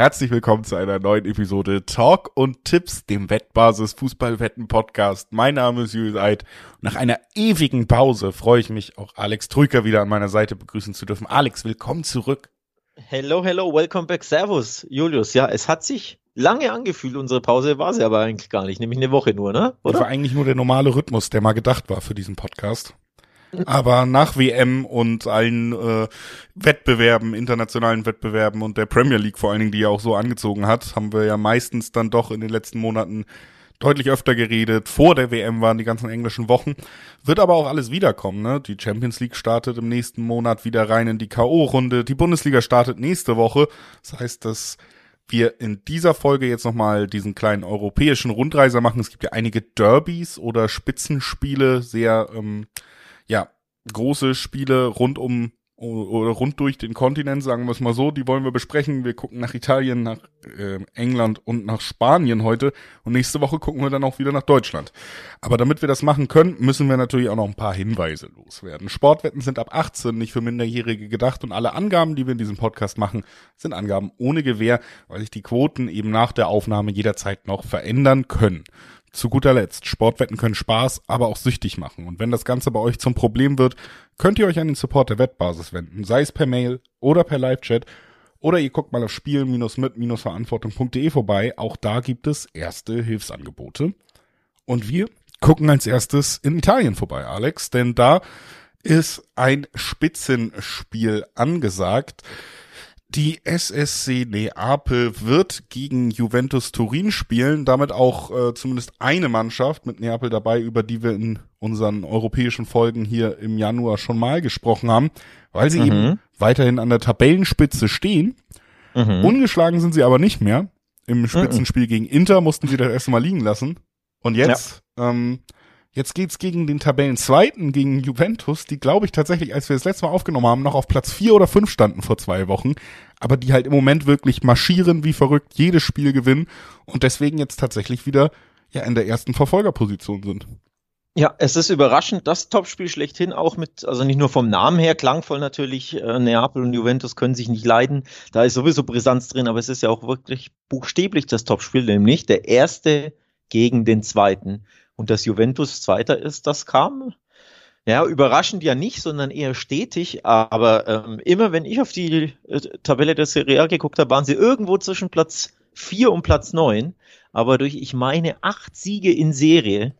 Herzlich willkommen zu einer neuen Episode Talk und Tipps, dem Wettbasis Fußballwetten Podcast. Mein Name ist Julius Eid. Nach einer ewigen Pause freue ich mich, auch Alex Trüker wieder an meiner Seite begrüßen zu dürfen. Alex, willkommen zurück. Hello, hello, welcome back. Servus, Julius. Ja, es hat sich lange angefühlt, unsere Pause war sie aber eigentlich gar nicht, nämlich eine Woche nur, ne? Oder? Das war eigentlich nur der normale Rhythmus, der mal gedacht war für diesen Podcast. Aber nach WM und allen äh, Wettbewerben, internationalen Wettbewerben und der Premier League vor allen Dingen, die ja auch so angezogen hat, haben wir ja meistens dann doch in den letzten Monaten deutlich öfter geredet. Vor der WM waren die ganzen englischen Wochen. Wird aber auch alles wiederkommen. Ne? Die Champions League startet im nächsten Monat wieder rein in die K.O.-Runde. Die Bundesliga startet nächste Woche. Das heißt, dass wir in dieser Folge jetzt nochmal diesen kleinen europäischen Rundreiser machen. Es gibt ja einige Derbys oder Spitzenspiele, sehr ähm, große Spiele rund um oder rund durch den Kontinent, sagen wir es mal so, die wollen wir besprechen. Wir gucken nach Italien, nach äh, England und nach Spanien heute und nächste Woche gucken wir dann auch wieder nach Deutschland. Aber damit wir das machen können, müssen wir natürlich auch noch ein paar Hinweise loswerden. Sportwetten sind ab 18 nicht für Minderjährige gedacht und alle Angaben, die wir in diesem Podcast machen, sind Angaben ohne Gewähr, weil sich die Quoten eben nach der Aufnahme jederzeit noch verändern können. Zu guter Letzt, Sportwetten können Spaß, aber auch süchtig machen. Und wenn das Ganze bei euch zum Problem wird, könnt ihr euch an den Support der Wettbasis wenden, sei es per Mail oder per Live-Chat. Oder ihr guckt mal auf spielen-mit-verantwortung.de vorbei. Auch da gibt es erste Hilfsangebote. Und wir gucken als erstes in Italien vorbei, Alex, denn da ist ein Spitzenspiel angesagt. Die SSC Neapel wird gegen Juventus Turin spielen, damit auch äh, zumindest eine Mannschaft mit Neapel dabei, über die wir in unseren europäischen Folgen hier im Januar schon mal gesprochen haben, weil sie mhm. eben weiterhin an der Tabellenspitze stehen. Mhm. Ungeschlagen sind sie aber nicht mehr. Im Spitzenspiel mhm. gegen Inter mussten sie das erste Mal liegen lassen. Und jetzt ja. ähm, Jetzt geht's gegen den Tabellenzweiten, gegen Juventus, die glaube ich tatsächlich, als wir das letzte Mal aufgenommen haben, noch auf Platz vier oder fünf standen vor zwei Wochen, aber die halt im Moment wirklich marschieren wie verrückt, jedes Spiel gewinnen und deswegen jetzt tatsächlich wieder ja in der ersten Verfolgerposition sind. Ja, es ist überraschend, das Topspiel schlechthin auch mit, also nicht nur vom Namen her, klangvoll natürlich, äh, Neapel und Juventus können sich nicht leiden, da ist sowieso Brisanz drin, aber es ist ja auch wirklich buchstäblich das Topspiel, nämlich der erste gegen den zweiten. Und dass Juventus Zweiter ist, das kam ja, überraschend ja nicht, sondern eher stetig. Aber ähm, immer wenn ich auf die äh, Tabelle der Serie A geguckt habe, waren sie irgendwo zwischen Platz 4 und Platz 9. Aber durch, ich meine, acht Siege in Serie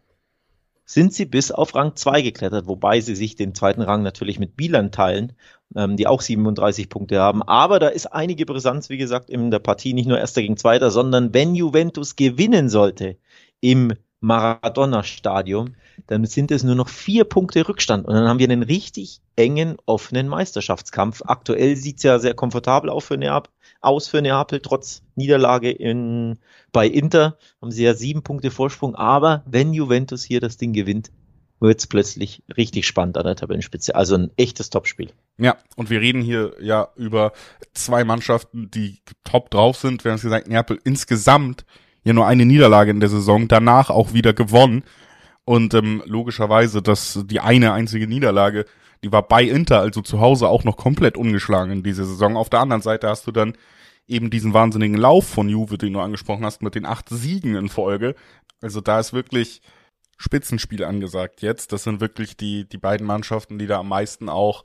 sind sie bis auf Rang 2 geklettert, wobei sie sich den zweiten Rang natürlich mit Bilan teilen, ähm, die auch 37 Punkte haben. Aber da ist einige Brisanz, wie gesagt, in der Partie, nicht nur Erster gegen Zweiter, sondern wenn Juventus gewinnen sollte im Maradona-Stadion, dann sind es nur noch vier Punkte Rückstand und dann haben wir einen richtig engen, offenen Meisterschaftskampf. Aktuell sieht es ja sehr komfortabel aus für, Neapel, aus für Neapel, trotz Niederlage in, bei Inter haben sie ja sieben Punkte Vorsprung, aber wenn Juventus hier das Ding gewinnt, wird es plötzlich richtig spannend an der Tabellenspitze. Also ein echtes Topspiel. Ja, und wir reden hier ja über zwei Mannschaften, die top drauf sind. Wir haben es gesagt, Neapel insgesamt ja nur eine Niederlage in der Saison, danach auch wieder gewonnen. Und ähm, logischerweise, dass die eine einzige Niederlage, die war bei Inter, also zu Hause auch noch komplett ungeschlagen in dieser Saison. Auf der anderen Seite hast du dann eben diesen wahnsinnigen Lauf von Juve, den du angesprochen hast, mit den acht Siegen in Folge. Also da ist wirklich Spitzenspiel angesagt jetzt. Das sind wirklich die, die beiden Mannschaften, die da am meisten auch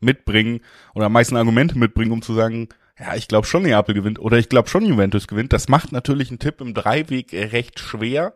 mitbringen oder am meisten Argumente mitbringen, um zu sagen, ja, ich glaube schon Neapel gewinnt oder ich glaube schon Juventus gewinnt. Das macht natürlich einen Tipp im Dreiweg recht schwer.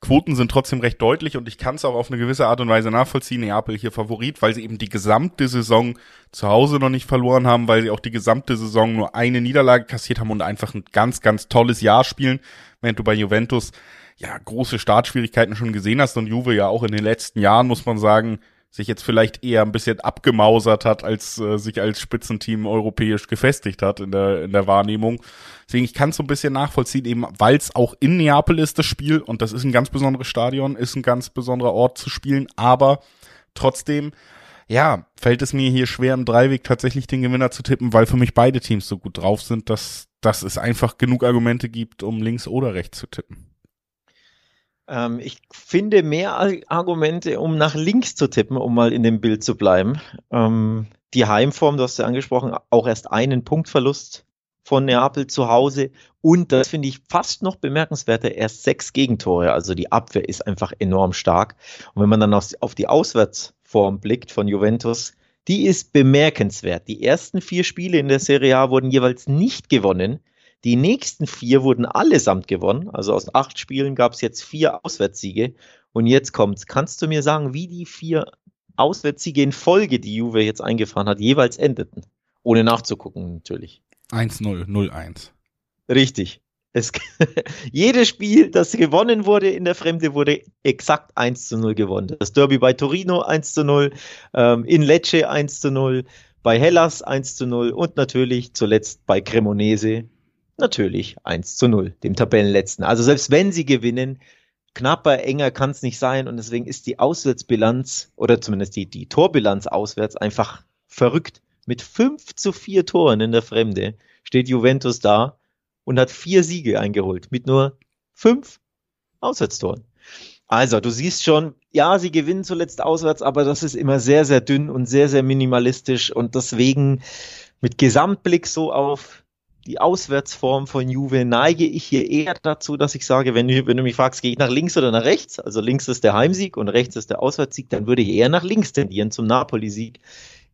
Quoten sind trotzdem recht deutlich und ich kann es auch auf eine gewisse Art und Weise nachvollziehen. Neapel hier Favorit, weil sie eben die gesamte Saison zu Hause noch nicht verloren haben, weil sie auch die gesamte Saison nur eine Niederlage kassiert haben und einfach ein ganz, ganz tolles Jahr spielen, während du bei Juventus ja große Startschwierigkeiten schon gesehen hast und Juve ja auch in den letzten Jahren, muss man sagen, sich jetzt vielleicht eher ein bisschen abgemausert hat, als äh, sich als Spitzenteam europäisch gefestigt hat in der, in der Wahrnehmung. Deswegen, ich kann es so ein bisschen nachvollziehen, eben weil es auch in Neapel ist, das Spiel, und das ist ein ganz besonderes Stadion, ist ein ganz besonderer Ort zu spielen, aber trotzdem, ja, fällt es mir hier schwer, im Dreiweg tatsächlich den Gewinner zu tippen, weil für mich beide Teams so gut drauf sind, dass, dass es einfach genug Argumente gibt, um links oder rechts zu tippen. Ähm, ich finde mehr Argumente, um nach links zu tippen, um mal in dem Bild zu bleiben. Ähm, die Heimform, du hast ja angesprochen, auch erst einen Punktverlust von Neapel zu Hause und das finde ich fast noch bemerkenswerter, erst sechs Gegentore. Also die Abwehr ist einfach enorm stark. Und wenn man dann auf die Auswärtsform blickt von Juventus, die ist bemerkenswert. Die ersten vier Spiele in der Serie A wurden jeweils nicht gewonnen. Die nächsten vier wurden allesamt gewonnen. Also aus acht Spielen gab es jetzt vier Auswärtssiege. Und jetzt kommt's. Kannst du mir sagen, wie die vier Auswärtssiege in Folge, die Juve jetzt eingefahren hat, jeweils endeten? Ohne nachzugucken, natürlich. 1-0, 0-1. Richtig. Es, jedes Spiel, das gewonnen wurde in der Fremde, wurde exakt 1 zu 0 gewonnen. Das Derby bei Torino 1 zu 0, ähm, in Lecce 1 zu 0, bei Hellas 1 zu 0 und natürlich zuletzt bei Cremonese natürlich 1 zu 0, dem Tabellenletzten. Also selbst wenn sie gewinnen, knapper, enger kann es nicht sein und deswegen ist die Auswärtsbilanz oder zumindest die, die Torbilanz auswärts einfach verrückt. Mit 5 zu 4 Toren in der Fremde steht Juventus da und hat vier Siege eingeholt mit nur fünf Auswärtstoren. Also, du siehst schon, ja, sie gewinnen zuletzt auswärts, aber das ist immer sehr, sehr dünn und sehr, sehr minimalistisch und deswegen mit Gesamtblick so auf die Auswärtsform von Juve neige ich hier eher dazu, dass ich sage, wenn du, wenn du mich fragst, gehe ich nach links oder nach rechts? Also links ist der Heimsieg und rechts ist der Auswärtssieg, dann würde ich eher nach links tendieren zum Napoli-Sieg.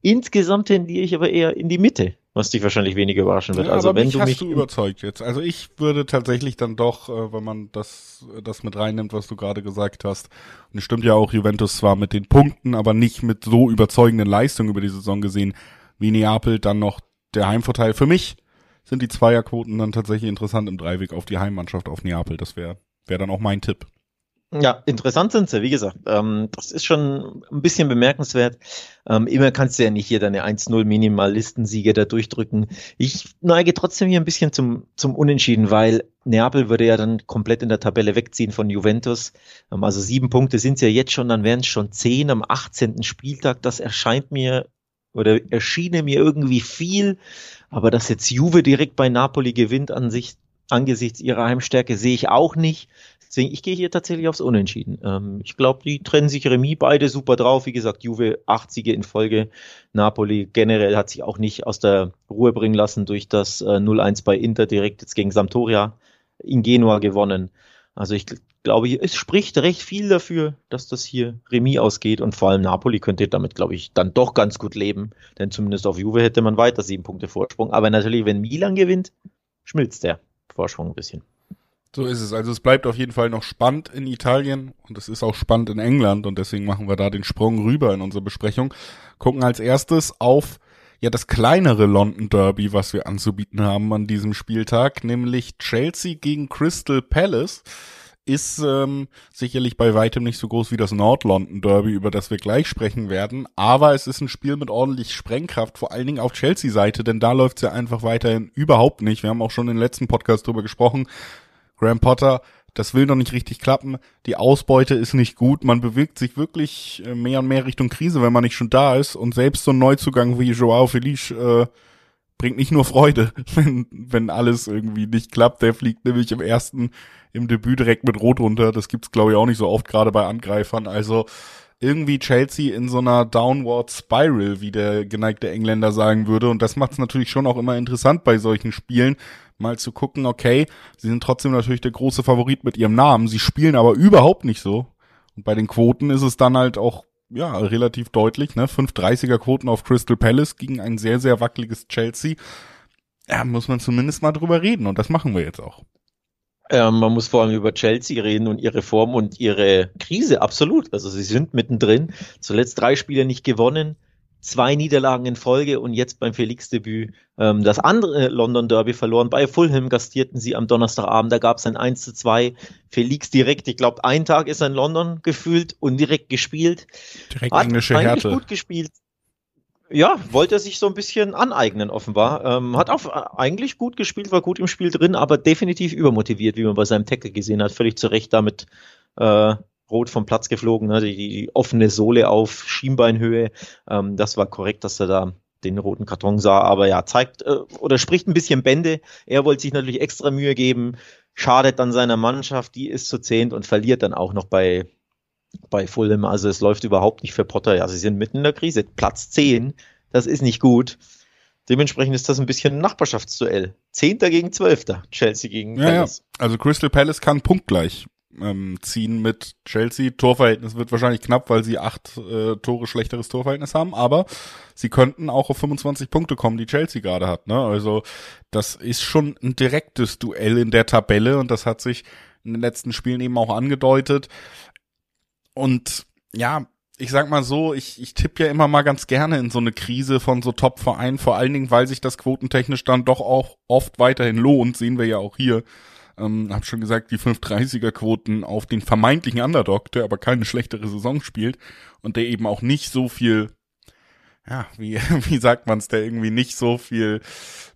Insgesamt tendiere ich aber eher in die Mitte was dich wahrscheinlich weniger überraschen wird. Ja, also wenn mich du hast mich du überzeugt jetzt. Also ich würde tatsächlich dann doch, äh, wenn man das das mit reinnimmt, was du gerade gesagt hast. Und es stimmt ja auch, Juventus zwar mit den Punkten, aber nicht mit so überzeugenden Leistungen über die Saison gesehen wie Neapel, dann noch der Heimvorteil. Für mich sind die Zweierquoten dann tatsächlich interessant im Dreiweg auf die Heimmannschaft auf Neapel. Das wäre wäre dann auch mein Tipp. Ja, interessant sind sie, wie gesagt. Ähm, das ist schon ein bisschen bemerkenswert. Ähm, immer kannst du ja nicht hier deine 1-0 Minimalistensiege da durchdrücken. Ich neige trotzdem hier ein bisschen zum, zum Unentschieden, weil Neapel würde ja dann komplett in der Tabelle wegziehen von Juventus. Ähm, also sieben Punkte sind es ja jetzt schon, dann wären es schon zehn am 18. Spieltag. Das erscheint mir oder erschiene mir irgendwie viel. Aber dass jetzt Juve direkt bei Napoli gewinnt an sich, angesichts ihrer Heimstärke, sehe ich auch nicht. Deswegen, ich gehe hier tatsächlich aufs Unentschieden. Ähm, ich glaube, die trennen sich Remis beide super drauf. Wie gesagt, Juve 80 in Folge. Napoli generell hat sich auch nicht aus der Ruhe bringen lassen durch das äh, 0-1 bei Inter direkt jetzt gegen Sampdoria in Genua gewonnen. Also ich glaube, es spricht recht viel dafür, dass das hier Remis ausgeht und vor allem Napoli könnte damit, glaube ich, dann doch ganz gut leben, denn zumindest auf Juve hätte man weiter sieben Punkte Vorsprung. Aber natürlich, wenn Milan gewinnt, schmilzt der Vorsprung ein bisschen. So ist es. Also es bleibt auf jeden Fall noch spannend in Italien und es ist auch spannend in England und deswegen machen wir da den Sprung rüber in unsere Besprechung. Gucken als erstes auf ja das kleinere London Derby, was wir anzubieten haben an diesem Spieltag, nämlich Chelsea gegen Crystal Palace. Ist ähm, sicherlich bei weitem nicht so groß wie das Nord-London Derby, über das wir gleich sprechen werden, aber es ist ein Spiel mit ordentlich Sprengkraft, vor allen Dingen auf Chelsea-Seite, denn da läuft es ja einfach weiterhin überhaupt nicht. Wir haben auch schon im letzten Podcast drüber gesprochen. Graham Potter, das will noch nicht richtig klappen, die Ausbeute ist nicht gut, man bewegt sich wirklich äh, mehr und mehr Richtung Krise, wenn man nicht schon da ist. Und selbst so ein Neuzugang wie Joao Felice äh, bringt nicht nur Freude, wenn, wenn alles irgendwie nicht klappt. Der fliegt nämlich im ersten, im Debüt direkt mit Rot runter. Das gibt's glaube ich auch nicht so oft, gerade bei Angreifern. Also irgendwie Chelsea in so einer Downward Spiral, wie der geneigte Engländer sagen würde. Und das macht es natürlich schon auch immer interessant bei solchen Spielen, mal zu gucken, okay, sie sind trotzdem natürlich der große Favorit mit ihrem Namen, sie spielen aber überhaupt nicht so. Und bei den Quoten ist es dann halt auch ja, relativ deutlich, ne? 530er Quoten auf Crystal Palace gegen ein sehr, sehr wackeliges Chelsea. Ja, muss man zumindest mal drüber reden und das machen wir jetzt auch. Ähm, man muss vor allem über Chelsea reden und ihre Form und ihre Krise, absolut. Also sie sind mittendrin. Zuletzt drei Spiele nicht gewonnen, zwei Niederlagen in Folge und jetzt beim Felix-Debüt ähm, das andere London Derby verloren. Bei Fulham gastierten sie am Donnerstagabend, da gab es ein 1 zu 2. Felix direkt, ich glaube, ein Tag ist er in London gefühlt und direkt gespielt. Direkt Hat englische Härte. gut gespielt. Ja, wollte er sich so ein bisschen aneignen, offenbar. Ähm, hat auch eigentlich gut gespielt, war gut im Spiel drin, aber definitiv übermotiviert, wie man bei seinem Tackle gesehen hat. Völlig zu Recht damit äh, rot vom Platz geflogen, ne? die, die offene Sohle auf Schienbeinhöhe. Ähm, das war korrekt, dass er da den roten Karton sah, aber ja, zeigt äh, oder spricht ein bisschen Bände. Er wollte sich natürlich extra Mühe geben, schadet dann seiner Mannschaft, die ist zu zehnt und verliert dann auch noch bei, bei Fulham. Also es läuft überhaupt nicht für Potter. Ja, sie sind mitten in der Krise. Platz 10, das ist nicht gut. Dementsprechend ist das ein bisschen ein Nachbarschaftsduell. Zehnter gegen Zwölfter, Chelsea gegen ja, Palace. Ja. Also Crystal Palace kann punktgleich ähm, ziehen mit Chelsea. Torverhältnis wird wahrscheinlich knapp, weil sie acht äh, Tore schlechteres Torverhältnis haben, aber sie könnten auch auf 25 Punkte kommen, die Chelsea gerade hat. Ne? Also das ist schon ein direktes Duell in der Tabelle und das hat sich in den letzten Spielen eben auch angedeutet. Und ja, ich sag mal so, ich, ich tippe ja immer mal ganz gerne in so eine Krise von so Top-Vereinen, vor allen Dingen, weil sich das quotentechnisch dann doch auch oft weiterhin lohnt, sehen wir ja auch hier. Ähm, hab schon gesagt, die 530er-Quoten auf den vermeintlichen Underdog, der aber keine schlechtere Saison spielt und der eben auch nicht so viel, ja, wie, wie sagt man es, der irgendwie nicht so viel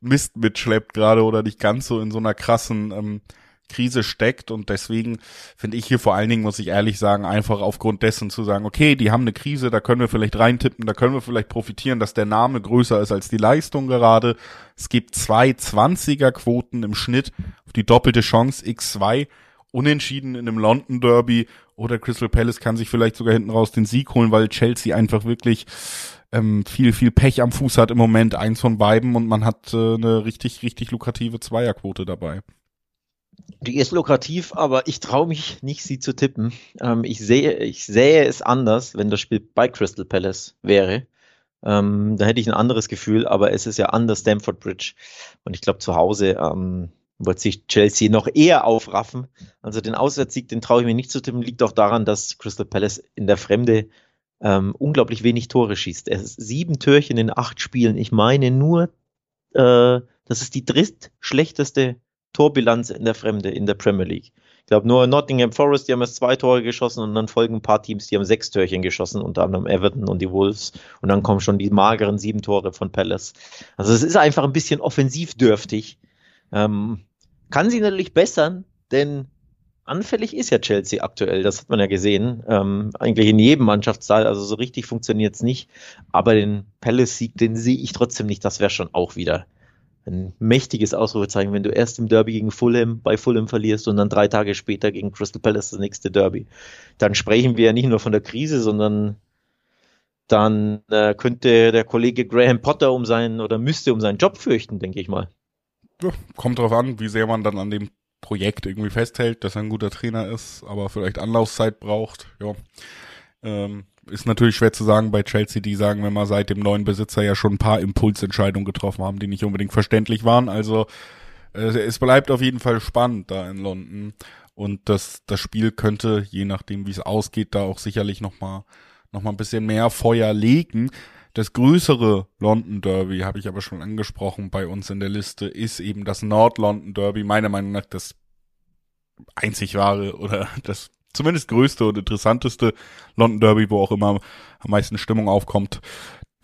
Mist mitschleppt gerade oder nicht ganz so in so einer krassen ähm, Krise steckt und deswegen finde ich hier vor allen Dingen, muss ich ehrlich sagen, einfach aufgrund dessen zu sagen, okay, die haben eine Krise, da können wir vielleicht reintippen, da können wir vielleicht profitieren, dass der Name größer ist als die Leistung gerade. Es gibt zwei 20er Quoten im Schnitt auf die doppelte Chance X2 unentschieden in einem London Derby oder Crystal Palace kann sich vielleicht sogar hinten raus den Sieg holen, weil Chelsea einfach wirklich ähm, viel, viel Pech am Fuß hat im Moment, eins von beiden und man hat äh, eine richtig, richtig lukrative Zweierquote dabei. Die ist lukrativ, aber ich traue mich nicht, sie zu tippen. Ähm, ich sehe, ich sähe es anders, wenn das Spiel bei Crystal Palace wäre. Ähm, da hätte ich ein anderes Gefühl, aber es ist ja anders Stamford Bridge. Und ich glaube, zu Hause ähm, wird sich Chelsea noch eher aufraffen. Also den Auswärtssieg, den traue ich mir nicht zu tippen, liegt auch daran, dass Crystal Palace in der Fremde ähm, unglaublich wenig Tore schießt. Er ist sieben Türchen in acht Spielen. Ich meine nur, äh, das ist die drittschlechteste Torbilanz in der Fremde in der Premier League. Ich glaube nur Nottingham Forest, die haben erst zwei Tore geschossen und dann folgen ein paar Teams, die haben sechs Törchen geschossen, unter anderem Everton und die Wolves. Und dann kommen schon die mageren sieben Tore von Palace. Also es ist einfach ein bisschen offensivdürftig. Ähm, kann sie natürlich bessern, denn anfällig ist ja Chelsea aktuell, das hat man ja gesehen. Ähm, eigentlich in jedem Mannschaftsteil, also so richtig funktioniert es nicht. Aber den Palace-Sieg, den sehe ich trotzdem nicht, das wäre schon auch wieder ein mächtiges Ausrufezeichen, wenn du erst im Derby gegen Fulham bei Fulham verlierst und dann drei Tage später gegen Crystal Palace das nächste Derby. Dann sprechen wir ja nicht nur von der Krise, sondern dann äh, könnte der Kollege Graham Potter um seinen oder müsste um seinen Job fürchten, denke ich mal. Ja, kommt drauf an, wie sehr man dann an dem Projekt irgendwie festhält, dass er ein guter Trainer ist, aber vielleicht Anlaufzeit braucht. Ja. Ähm, ist natürlich schwer zu sagen bei Chelsea, die sagen, wenn wir seit dem neuen Besitzer ja schon ein paar Impulsentscheidungen getroffen haben, die nicht unbedingt verständlich waren. Also äh, es bleibt auf jeden Fall spannend da in London. Und das, das Spiel könnte, je nachdem wie es ausgeht, da auch sicherlich nochmal noch mal ein bisschen mehr Feuer legen. Das größere London Derby, habe ich aber schon angesprochen bei uns in der Liste, ist eben das Nord-London Derby, meiner Meinung nach das einzig wahre oder das zumindest größte und interessanteste London Derby, wo auch immer am meisten Stimmung aufkommt.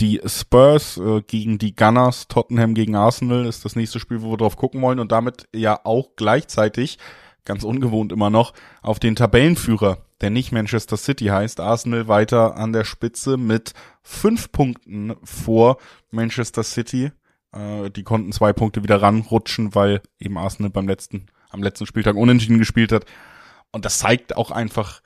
Die Spurs äh, gegen die Gunners, Tottenham gegen Arsenal ist das nächste Spiel, wo wir drauf gucken wollen und damit ja auch gleichzeitig, ganz ungewohnt immer noch, auf den Tabellenführer, der nicht Manchester City heißt, Arsenal weiter an der Spitze mit fünf Punkten vor Manchester City. Äh, die konnten zwei Punkte wieder ranrutschen, weil eben Arsenal beim letzten, am letzten Spieltag unentschieden gespielt hat. Und das zeigt auch einfach,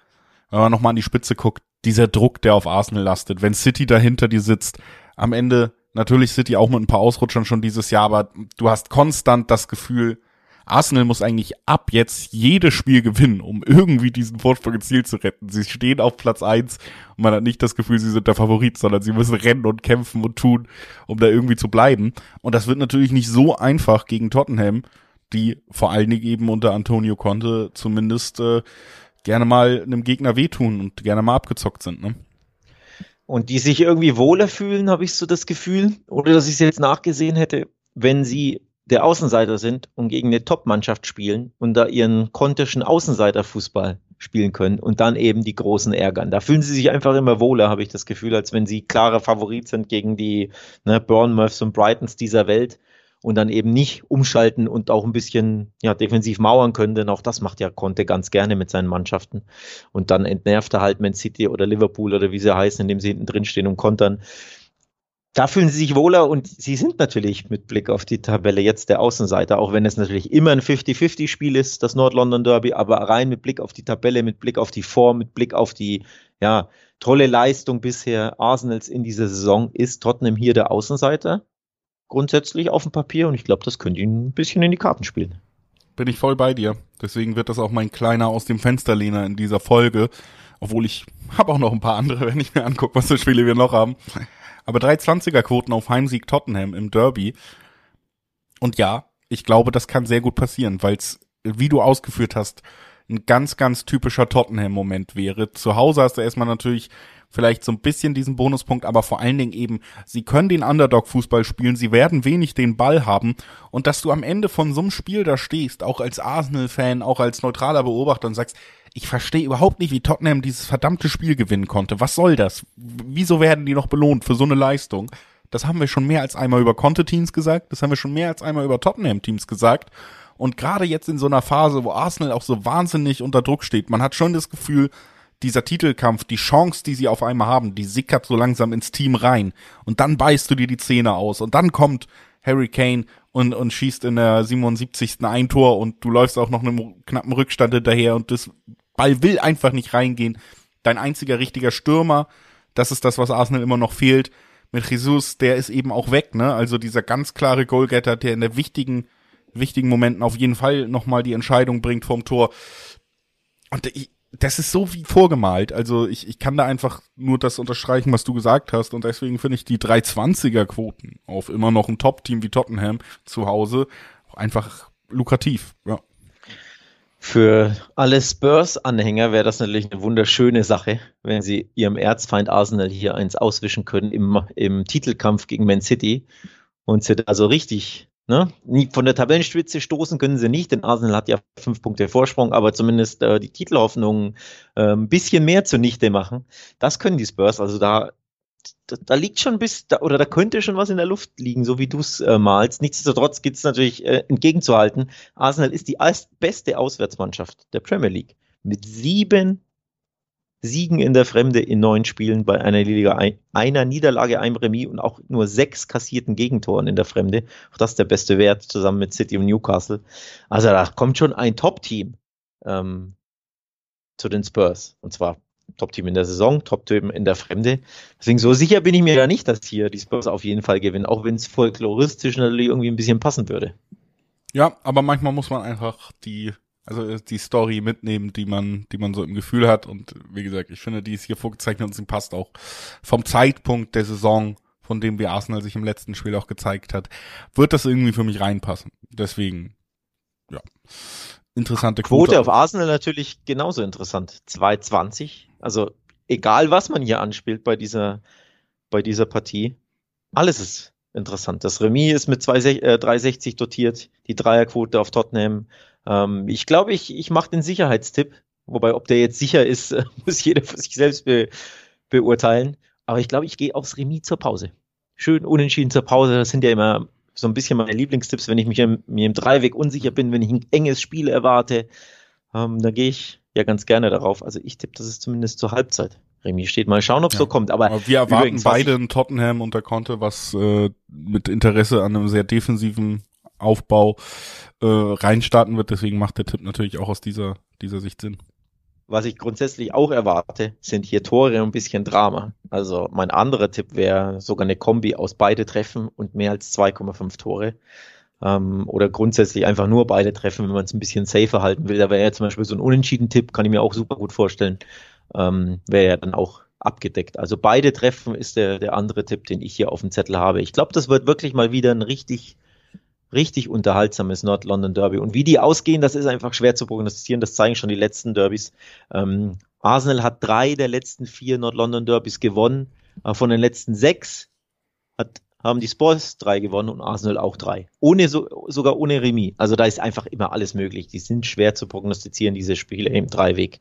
wenn man nochmal an die Spitze guckt, dieser Druck, der auf Arsenal lastet. Wenn City dahinter dir sitzt, am Ende natürlich City auch mit ein paar Ausrutschern schon dieses Jahr, aber du hast konstant das Gefühl, Arsenal muss eigentlich ab jetzt jedes Spiel gewinnen, um irgendwie diesen Vorsprung ins Ziel zu retten. Sie stehen auf Platz eins und man hat nicht das Gefühl, sie sind der Favorit, sondern sie müssen rennen und kämpfen und tun, um da irgendwie zu bleiben. Und das wird natürlich nicht so einfach gegen Tottenham die vor allen Dingen eben unter Antonio Conte zumindest äh, gerne mal einem Gegner wehtun und gerne mal abgezockt sind. Ne? Und die sich irgendwie wohler fühlen, habe ich so das Gefühl, oder dass ich es jetzt nachgesehen hätte, wenn sie der Außenseiter sind und gegen eine Top-Mannschaft spielen und da ihren kontischen Außenseiterfußball spielen können und dann eben die Großen ärgern. Da fühlen sie sich einfach immer wohler, habe ich das Gefühl, als wenn sie klare Favorit sind gegen die ne, Bournemouths und Brightons dieser Welt und dann eben nicht umschalten und auch ein bisschen ja, defensiv mauern können, denn auch das macht ja Conte ganz gerne mit seinen Mannschaften. Und dann entnervt er halt Man City oder Liverpool oder wie sie heißen, indem sie hinten drin stehen und kontern. Da fühlen sie sich wohler und sie sind natürlich mit Blick auf die Tabelle jetzt der Außenseiter, auch wenn es natürlich immer ein 50-50-Spiel ist, das Nord-London Derby, aber rein mit Blick auf die Tabelle, mit Blick auf die Form, mit Blick auf die ja, tolle Leistung bisher Arsenals in dieser Saison ist Tottenham hier der Außenseiter grundsätzlich auf dem Papier und ich glaube, das könnte ihn ein bisschen in die Karten spielen. Bin ich voll bei dir. Deswegen wird das auch mein kleiner aus dem Fensterlehner in dieser Folge. Obwohl ich habe auch noch ein paar andere, wenn ich mir angucke, was für Spiele wir noch haben. Aber 320er Quoten auf Heimsieg Tottenham im Derby. Und ja, ich glaube, das kann sehr gut passieren, weil es, wie du ausgeführt hast, ein ganz, ganz typischer Tottenham-Moment wäre. Zu Hause hast du erstmal natürlich vielleicht so ein bisschen diesen Bonuspunkt, aber vor allen Dingen eben, sie können den Underdog-Fußball spielen, sie werden wenig den Ball haben und dass du am Ende von so einem Spiel da stehst, auch als Arsenal-Fan, auch als neutraler Beobachter und sagst, ich verstehe überhaupt nicht, wie Tottenham dieses verdammte Spiel gewinnen konnte. Was soll das? Wieso werden die noch belohnt für so eine Leistung? Das haben wir schon mehr als einmal über Conte-Teams gesagt, das haben wir schon mehr als einmal über Tottenham-Teams gesagt. Und gerade jetzt in so einer Phase, wo Arsenal auch so wahnsinnig unter Druck steht, man hat schon das Gefühl, dieser Titelkampf, die Chance, die sie auf einmal haben, die sickert so langsam ins Team rein. Und dann beißt du dir die Zähne aus. Und dann kommt Harry Kane und, und schießt in der 77. ein Tor und du läufst auch noch einem knappen Rückstand hinterher und das Ball will einfach nicht reingehen. Dein einziger richtiger Stürmer, das ist das, was Arsenal immer noch fehlt. Mit Jesus, der ist eben auch weg, ne? Also dieser ganz klare Goalgetter, der in der wichtigen, wichtigen Momenten auf jeden Fall nochmal die Entscheidung bringt vom Tor. Und ich, das ist so wie vorgemalt. Also ich, ich kann da einfach nur das unterstreichen, was du gesagt hast. Und deswegen finde ich die 320er Quoten auf immer noch ein Top-Team wie Tottenham zu Hause einfach lukrativ. Ja. Für alle Spurs-Anhänger wäre das natürlich eine wunderschöne Sache, wenn sie ihrem Erzfeind Arsenal hier eins auswischen können im, im Titelkampf gegen Man City und sie also richtig Ne? Von der Tabellenspitze stoßen können sie nicht, denn Arsenal hat ja fünf Punkte Vorsprung, aber zumindest äh, die Titelhoffnungen äh, ein bisschen mehr zunichte machen. Das können die Spurs. Also da, da, da liegt schon bis, da, oder da könnte schon was in der Luft liegen, so wie du es äh, malst. Nichtsdestotrotz gibt es natürlich äh, entgegenzuhalten. Arsenal ist die beste Auswärtsmannschaft der Premier League mit sieben Siegen in der Fremde in neun Spielen bei einer Liga, einer Niederlage, einem Remis und auch nur sechs kassierten Gegentoren in der Fremde. Auch das ist der beste Wert zusammen mit City und Newcastle. Also da kommt schon ein Top-Team ähm, zu den Spurs. Und zwar Top-Team in der Saison, Top-Team in der Fremde. Deswegen so sicher bin ich mir da nicht, dass hier die Spurs auf jeden Fall gewinnen, auch wenn es folkloristisch natürlich irgendwie ein bisschen passen würde. Ja, aber manchmal muss man einfach die also äh, die Story mitnehmen, die man, die man so im Gefühl hat. Und wie gesagt, ich finde, die ist hier vorgezeichnet und sie passt auch vom Zeitpunkt der Saison, von dem wir Arsenal sich im letzten Spiel auch gezeigt hat, wird das irgendwie für mich reinpassen. Deswegen, ja. Interessante Quote. Quote auf Arsenal natürlich genauso interessant. 2,20. Also egal was man hier anspielt bei dieser, bei dieser Partie, alles ist interessant. Das Remis ist mit 2, äh, 3,60 dotiert, die Dreierquote auf Tottenham ähm, ich glaube, ich, ich mache den Sicherheitstipp, wobei ob der jetzt sicher ist, muss jeder für sich selbst be beurteilen. Aber ich glaube, ich gehe aufs Remis zur Pause. Schön unentschieden zur Pause. Das sind ja immer so ein bisschen meine Lieblingstipps, wenn ich mich im, mir im Dreiweg unsicher bin, wenn ich ein enges Spiel erwarte. Ähm, da gehe ich ja ganz gerne darauf. Also ich tippe, das ist zumindest zur Halbzeit. Remis steht. Mal schauen, ob es ja. so kommt. Aber, Aber wir erwarten übrigens, beide in Tottenham und der Conte, was äh, mit Interesse an einem sehr defensiven Aufbau äh, reinstarten wird. Deswegen macht der Tipp natürlich auch aus dieser, dieser Sicht Sinn. Was ich grundsätzlich auch erwarte, sind hier Tore und ein bisschen Drama. Also mein anderer Tipp wäre sogar eine Kombi aus beide Treffen und mehr als 2,5 Tore. Ähm, oder grundsätzlich einfach nur beide Treffen, wenn man es ein bisschen safer halten will. Da wäre ja zum Beispiel so ein Unentschieden-Tipp, kann ich mir auch super gut vorstellen. Ähm, wäre ja dann auch abgedeckt. Also beide Treffen ist der, der andere Tipp, den ich hier auf dem Zettel habe. Ich glaube, das wird wirklich mal wieder ein richtig richtig unterhaltsames Nord-London Derby. Und wie die ausgehen, das ist einfach schwer zu prognostizieren. Das zeigen schon die letzten Derbys. Ähm, Arsenal hat drei der letzten vier Nord-London Derbys gewonnen. Äh, von den letzten sechs hat, haben die Spurs drei gewonnen und Arsenal auch drei. Ohne so, sogar ohne Remis. Also da ist einfach immer alles möglich. Die sind schwer zu prognostizieren, diese Spiele im Dreiweg.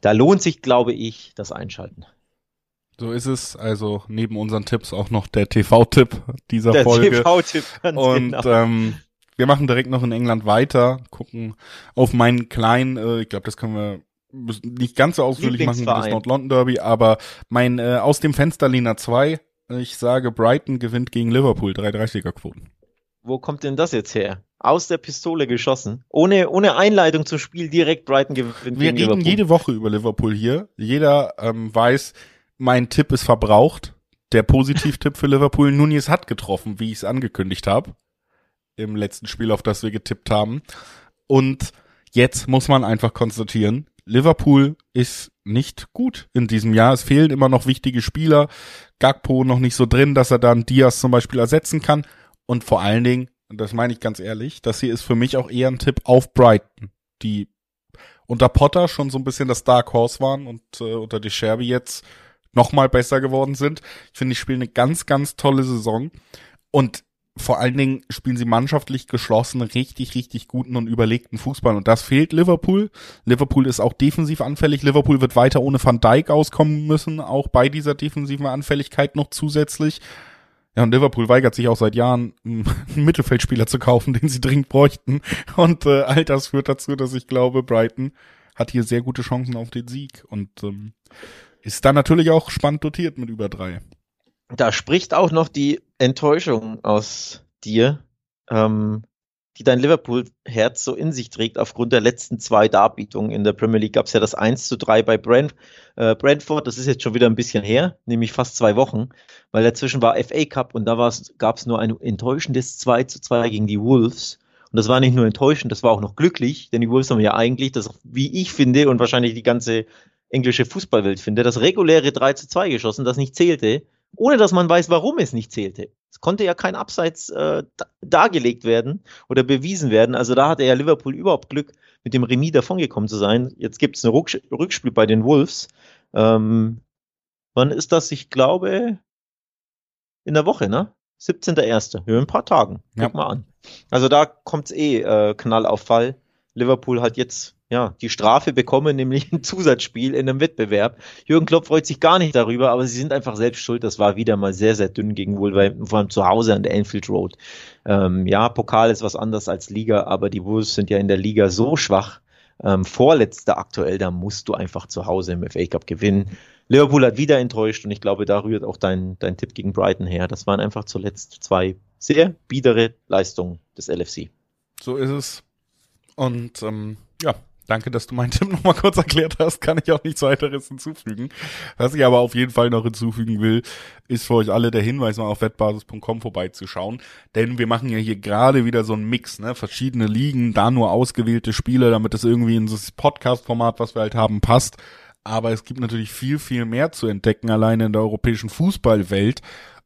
Da lohnt sich, glaube ich, das Einschalten. So ist es. Also neben unseren Tipps auch noch der TV-Tipp dieser der Folge. Der TV-Tipp. Und genau. ähm, wir machen direkt noch in England weiter, gucken auf meinen kleinen, äh, ich glaube, das können wir nicht ganz so ausführlich machen wie das Nord-London Derby, aber mein äh, aus dem Fenster Lina 2, ich sage Brighton gewinnt gegen Liverpool, 330er Quoten. Wo kommt denn das jetzt her? Aus der Pistole geschossen. Ohne, ohne Einleitung zum Spiel direkt Brighton gewinnt. Wir gegen reden Liverpool. jede Woche über Liverpool hier. Jeder ähm, weiß, mein Tipp ist verbraucht. der Positivtipp für Liverpool, Nunez hat getroffen, wie ich es angekündigt habe. Im letzten Spiel, auf das wir getippt haben. Und jetzt muss man einfach konstatieren, Liverpool ist nicht gut in diesem Jahr. Es fehlen immer noch wichtige Spieler. Gagpo noch nicht so drin, dass er dann Diaz zum Beispiel ersetzen kann. Und vor allen Dingen, und das meine ich ganz ehrlich, das hier ist für mich auch eher ein Tipp auf Brighton, die unter Potter schon so ein bisschen das Dark Horse waren und äh, unter Sherby jetzt noch mal besser geworden sind. Ich finde, die spielen eine ganz, ganz tolle Saison. Und vor allen Dingen spielen sie mannschaftlich geschlossen, richtig, richtig guten und überlegten Fußball. Und das fehlt Liverpool. Liverpool ist auch defensiv anfällig. Liverpool wird weiter ohne Van Dijk auskommen müssen, auch bei dieser defensiven Anfälligkeit noch zusätzlich. Ja, und Liverpool weigert sich auch seit Jahren, einen Mittelfeldspieler zu kaufen, den sie dringend bräuchten. Und äh, all das führt dazu, dass ich glaube, Brighton hat hier sehr gute Chancen auf den Sieg. Und ähm, ist dann natürlich auch spannend dotiert mit über drei. Da spricht auch noch die Enttäuschung aus dir, ähm, die dein Liverpool-Herz so in sich trägt. Aufgrund der letzten zwei Darbietungen in der Premier League gab es ja das 1 zu 3 bei Brent, äh, Brentford. Das ist jetzt schon wieder ein bisschen her, nämlich fast zwei Wochen, weil dazwischen war FA Cup und da gab es nur ein enttäuschendes 2 zu 2 gegen die Wolves. Und das war nicht nur enttäuschend, das war auch noch glücklich, denn die Wolves haben ja eigentlich das, wie ich finde, und wahrscheinlich die ganze englische Fußballwelt finde, das reguläre 3 zu 2 geschossen, das nicht zählte, ohne dass man weiß, warum es nicht zählte. Es konnte ja kein Abseits äh, dargelegt werden oder bewiesen werden. Also da hatte ja Liverpool überhaupt Glück, mit dem Remis davongekommen zu sein. Jetzt gibt es ein Rückspiel bei den Wolves. Ähm, wann ist das? Ich glaube, in der Woche, ne? 17.01. Ja, in ein paar Tagen. Guck ja. mal an. Also da kommt's eh äh, Knall auf Fall. Liverpool hat jetzt ja, die Strafe bekommen, nämlich ein Zusatzspiel in einem Wettbewerb. Jürgen Klopp freut sich gar nicht darüber, aber sie sind einfach selbst schuld. Das war wieder mal sehr, sehr dünn gegen Wolverhampton, vor allem zu Hause an der Anfield Road. Ähm, ja, Pokal ist was anderes als Liga, aber die Wolves sind ja in der Liga so schwach. Ähm, vorletzter aktuell, da musst du einfach zu Hause im FA Cup gewinnen. Liverpool hat wieder enttäuscht und ich glaube, da rührt auch dein, dein Tipp gegen Brighton her. Das waren einfach zuletzt zwei sehr biedere Leistungen des LFC. So ist es. Und ähm, ja, Danke, dass du meinen Tipp nochmal kurz erklärt hast. Kann ich auch nichts weiteres hinzufügen. Was ich aber auf jeden Fall noch hinzufügen will, ist für euch alle der Hinweis, mal auf wettbasis.com vorbeizuschauen. Denn wir machen ja hier gerade wieder so einen Mix, ne? Verschiedene Ligen, da nur ausgewählte Spiele, damit es irgendwie in das Podcast-Format, was wir halt haben, passt. Aber es gibt natürlich viel, viel mehr zu entdecken, alleine in der europäischen Fußballwelt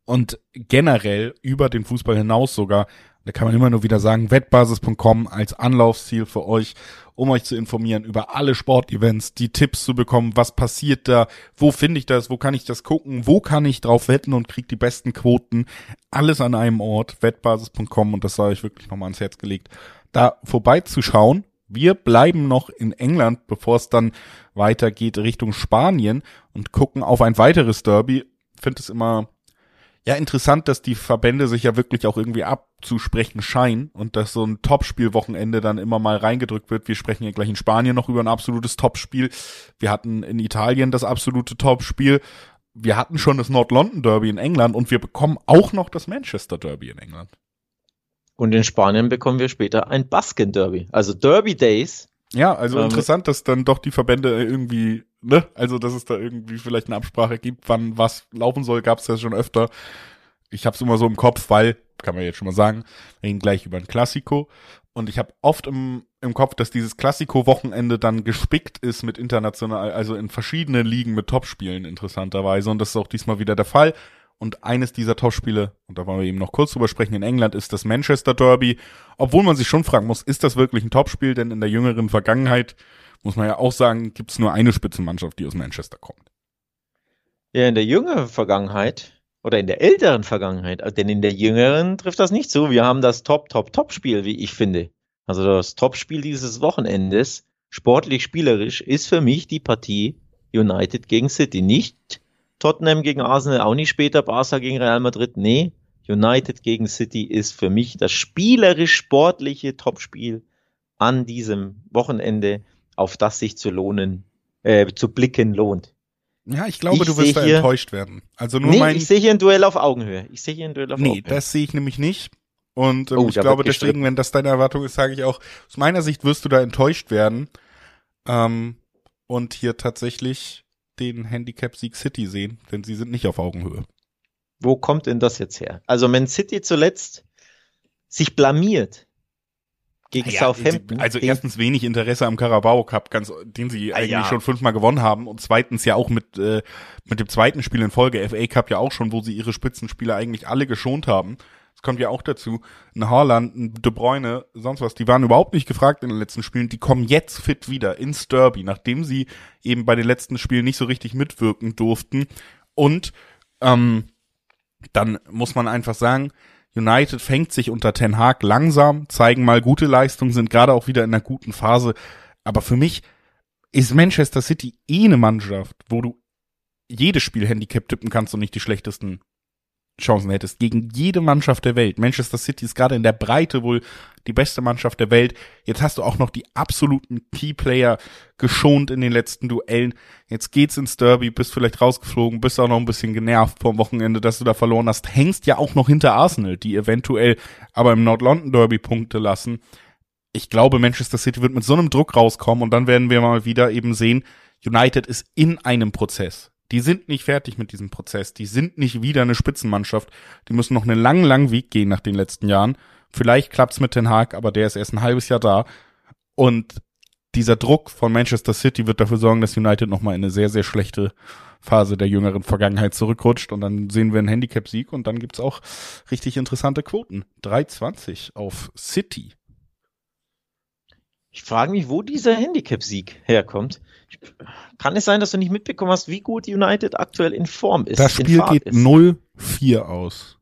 und generell über den Fußball hinaus sogar. Da kann man immer nur wieder sagen, wettbasis.com als Anlaufziel für euch, um euch zu informieren über alle Sportevents, die Tipps zu bekommen, was passiert da, wo finde ich das, wo kann ich das gucken, wo kann ich drauf wetten und krieg die besten Quoten. Alles an einem Ort, wettbasis.com und das sei euch wirklich nochmal ans Herz gelegt, da vorbeizuschauen. Wir bleiben noch in England, bevor es dann weitergeht Richtung Spanien und gucken auf ein weiteres Derby. Finde es immer ja, interessant, dass die Verbände sich ja wirklich auch irgendwie abzusprechen scheinen und dass so ein Topspielwochenende dann immer mal reingedrückt wird. Wir sprechen ja gleich in Spanien noch über ein absolutes Topspiel. Wir hatten in Italien das absolute Topspiel. Wir hatten schon das Nord-London Derby in England und wir bekommen auch noch das Manchester Derby in England. Und in Spanien bekommen wir später ein Basken Derby. Also Derby Days. Ja, also ähm, interessant, dass dann doch die Verbände irgendwie ne? Also, dass es da irgendwie vielleicht eine Absprache gibt, wann was laufen soll, gab es ja schon öfter. Ich habe es immer so im Kopf, weil, kann man jetzt schon mal sagen, wir reden gleich über ein Klassiko. Und ich habe oft im, im Kopf, dass dieses Klassiko-Wochenende dann gespickt ist mit international, also in verschiedenen Ligen mit Topspielen interessanterweise. Und das ist auch diesmal wieder der Fall. Und eines dieser Topspiele, und da wollen wir eben noch kurz drüber sprechen, in England ist das Manchester Derby. Obwohl man sich schon fragen muss, ist das wirklich ein Topspiel? Denn in der jüngeren Vergangenheit muss man ja auch sagen, gibt es nur eine Spitzenmannschaft, die aus Manchester kommt. Ja, in der jüngeren Vergangenheit oder in der älteren Vergangenheit, äh, denn in der jüngeren trifft das nicht zu. Wir haben das Top, Top, Top-Spiel, wie ich finde. Also das Top-Spiel dieses Wochenendes, sportlich spielerisch, ist für mich die Partie United gegen City. Nicht Tottenham gegen Arsenal, auch nicht später Barca gegen Real Madrid. Nee, United gegen City ist für mich das spielerisch sportliche Topspiel an diesem Wochenende auf das sich zu lohnen, äh, zu blicken lohnt. Ja, ich glaube, ich du wirst da hier, enttäuscht werden. Also nur nee, mein. Ich sehe hier ein Duell auf Augenhöhe. Ich sehe hier ein Duell auf nee, Augenhöhe. Nee, das sehe ich nämlich nicht. Und ähm, oh, ich glaube deswegen, wenn das deine Erwartung ist, sage ich auch, aus meiner Sicht wirst du da enttäuscht werden. Ähm, und hier tatsächlich den Handicap Sieg City sehen, denn sie sind nicht auf Augenhöhe. Wo kommt denn das jetzt her? Also Man City zuletzt sich blamiert gegen ja, Southampton. Also erstens wenig Interesse am Carabao Cup, ganz, den sie ah, eigentlich ja. schon fünfmal gewonnen haben und zweitens ja auch mit äh, mit dem zweiten Spiel in Folge FA Cup ja auch schon, wo sie ihre Spitzenspieler eigentlich alle geschont haben. Kommt ja auch dazu. Ein Haaland, ein De Bruyne, sonst was, die waren überhaupt nicht gefragt in den letzten Spielen. Die kommen jetzt fit wieder ins Derby, nachdem sie eben bei den letzten Spielen nicht so richtig mitwirken durften. Und ähm, dann muss man einfach sagen, United fängt sich unter Ten Hag langsam, zeigen mal gute Leistungen, sind gerade auch wieder in einer guten Phase. Aber für mich ist Manchester City eh eine Mannschaft, wo du jedes Spiel Handicap tippen kannst und nicht die schlechtesten Chancen hättest gegen jede Mannschaft der Welt. Manchester City ist gerade in der Breite wohl die beste Mannschaft der Welt. Jetzt hast du auch noch die absoluten Keyplayer geschont in den letzten Duellen. Jetzt geht's ins Derby, bist vielleicht rausgeflogen, bist auch noch ein bisschen genervt vom Wochenende, dass du da verloren hast. Hängst ja auch noch hinter Arsenal, die eventuell aber im Nord-London Derby Punkte lassen. Ich glaube, Manchester City wird mit so einem Druck rauskommen und dann werden wir mal wieder eben sehen, United ist in einem Prozess. Die sind nicht fertig mit diesem Prozess. Die sind nicht wieder eine Spitzenmannschaft. Die müssen noch einen langen, langen Weg gehen nach den letzten Jahren. Vielleicht klappt's mit Den Haag, aber der ist erst ein halbes Jahr da. Und dieser Druck von Manchester City wird dafür sorgen, dass United nochmal in eine sehr, sehr schlechte Phase der jüngeren Vergangenheit zurückrutscht. Und dann sehen wir einen Handicap-Sieg und dann gibt's auch richtig interessante Quoten. 3,20 auf City. Ich frage mich, wo dieser Handicap-Sieg herkommt. Kann es sein, dass du nicht mitbekommen hast, wie gut United aktuell in Form ist? Das Spiel geht 0-4 aus.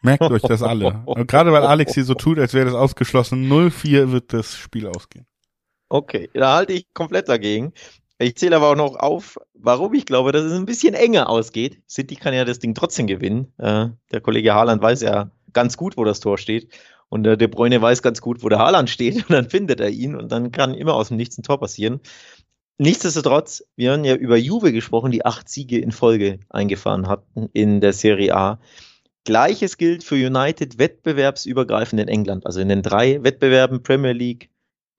Merkt euch das alle. Und gerade weil Alex hier so tut, als wäre das ausgeschlossen, 0-4 wird das Spiel ausgehen. Okay, da halte ich komplett dagegen. Ich zähle aber auch noch auf, warum ich glaube, dass es ein bisschen enger ausgeht. City kann ja das Ding trotzdem gewinnen. Äh, der Kollege Haaland weiß ja ganz gut, wo das Tor steht. Und der De Bruyne weiß ganz gut, wo der Haaland steht und dann findet er ihn und dann kann immer aus dem Nichts ein Tor passieren. Nichtsdestotrotz, wir haben ja über Juve gesprochen, die acht Siege in Folge eingefahren hatten in der Serie A. Gleiches gilt für United wettbewerbsübergreifend in England. Also in den drei Wettbewerben Premier League,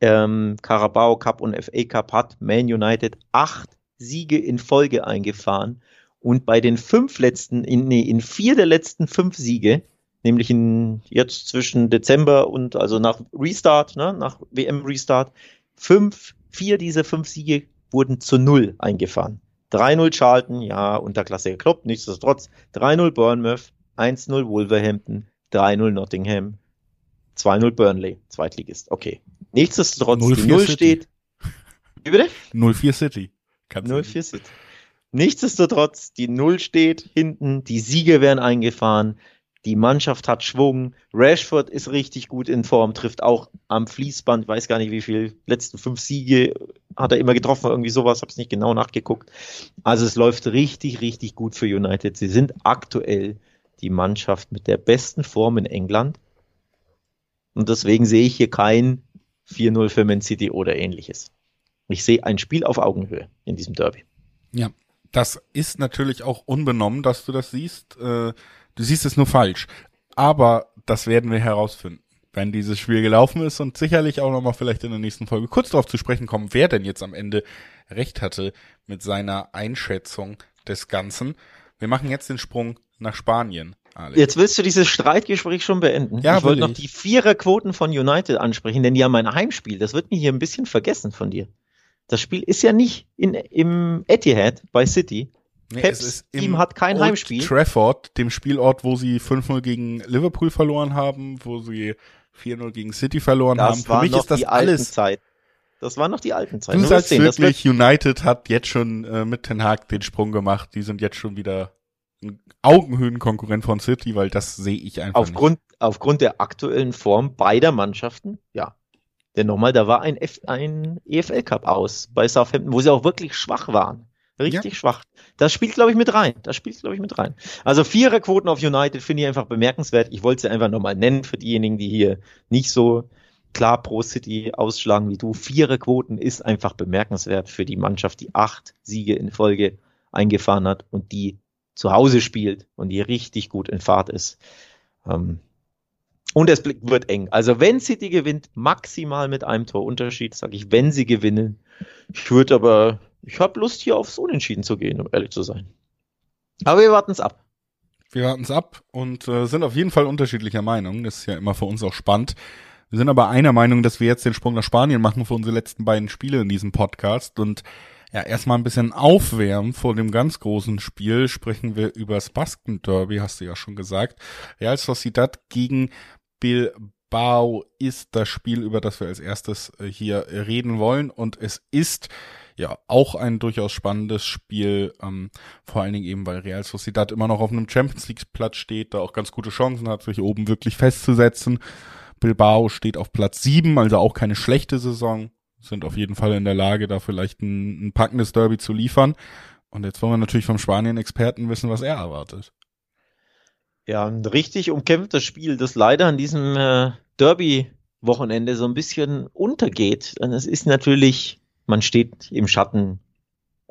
ähm, Carabao Cup und FA Cup hat Man United acht Siege in Folge eingefahren. Und bei den fünf letzten, in, nee, in vier der letzten fünf Siege nämlich in, jetzt zwischen Dezember und also nach Restart, ne, nach WM-Restart, fünf, vier dieser fünf Siege wurden zu null eingefahren. 3-0 Charlton, ja, Unterklasse Klopp, nichtsdestotrotz. 3-0 Bournemouth, 1-0 Wolverhampton, 3-0 Nottingham, 2-0 Burnley, Zweitligist. Okay. Nichtsdestotrotz, die 0 City. steht. Wie bitte? 0-4 City. 0-4 City. Nichtsdestotrotz, die 0 steht hinten, die Siege werden eingefahren, die Mannschaft hat Schwung. Rashford ist richtig gut in Form, trifft auch am Fließband. Weiß gar nicht, wie viel. Letzten fünf Siege hat er immer getroffen, irgendwie sowas. Hab's nicht genau nachgeguckt. Also es läuft richtig, richtig gut für United. Sie sind aktuell die Mannschaft mit der besten Form in England. Und deswegen sehe ich hier kein 4-0 für Man City oder ähnliches. Ich sehe ein Spiel auf Augenhöhe in diesem Derby. Ja, das ist natürlich auch unbenommen, dass du das siehst. Äh Du siehst es nur falsch. Aber das werden wir herausfinden, wenn dieses Spiel gelaufen ist und sicherlich auch nochmal vielleicht in der nächsten Folge kurz darauf zu sprechen kommen, wer denn jetzt am Ende recht hatte mit seiner Einschätzung des Ganzen. Wir machen jetzt den Sprung nach Spanien. Alex. Jetzt willst du dieses Streitgespräch schon beenden. Ja, ich wollte noch die Viererquoten von United ansprechen, denn die haben ein Heimspiel. Das wird mir hier ein bisschen vergessen von dir. Das Spiel ist ja nicht in, im Etihad bei City, Nee, Peps Team hat kein Old Heimspiel. Trafford, dem Spielort, wo sie 5-0 gegen Liverpool verloren haben, wo sie 4-0 gegen City verloren das haben. Für mich ist das alles Zeit. Das war noch die alten Zeiten. Du sagst wirklich, United hat jetzt schon äh, mit Ten Hag den Sprung gemacht. Die sind jetzt schon wieder ein Augenhöhenkonkurrent von City, weil das sehe ich einfach aufgrund, nicht. Aufgrund der aktuellen Form beider Mannschaften, ja. Denn nochmal, da war ein, F ein EFL Cup aus bei Southampton, wo sie auch wirklich schwach waren. Richtig ja. schwach. Das spielt, glaube ich, mit rein. Das spielt, glaube ich, mit rein. Also Viererquoten auf United finde ich einfach bemerkenswert. Ich wollte sie einfach nochmal nennen für diejenigen, die hier nicht so klar Pro City ausschlagen wie du. Viererquoten ist einfach bemerkenswert für die Mannschaft, die acht Siege in Folge eingefahren hat und die zu Hause spielt und die richtig gut in Fahrt ist. Ähm, und es wird eng. Also wenn City gewinnt, maximal mit einem Torunterschied, sage ich, wenn sie gewinnen. Ich würde aber ich habe Lust, hier aufs Unentschieden zu gehen, um ehrlich zu sein. Aber wir warten es ab. Wir warten es ab und äh, sind auf jeden Fall unterschiedlicher Meinung. Das ist ja immer für uns auch spannend. Wir sind aber einer Meinung, dass wir jetzt den Sprung nach Spanien machen für unsere letzten beiden Spiele in diesem Podcast und ja, erstmal ein bisschen aufwärmen vor dem ganz großen Spiel sprechen wir über das Basken Derby, hast du ja schon gesagt. Real Sociedad gegen Bilbao ist das Spiel, über das wir als erstes äh, hier reden wollen und es ist ja auch ein durchaus spannendes Spiel, ähm, vor allen Dingen eben, weil Real Sociedad immer noch auf einem Champions League Platz steht, da auch ganz gute Chancen hat, sich oben wirklich festzusetzen. Bilbao steht auf Platz sieben, also auch keine schlechte Saison, sind auf jeden Fall in der Lage, da vielleicht ein, ein packendes Derby zu liefern. Und jetzt wollen wir natürlich vom Spanien-Experten wissen, was er erwartet. Ja, ein richtig umkämpftes Spiel, das leider an diesem äh, Derby-Wochenende so ein bisschen untergeht. Denn es ist natürlich man steht im Schatten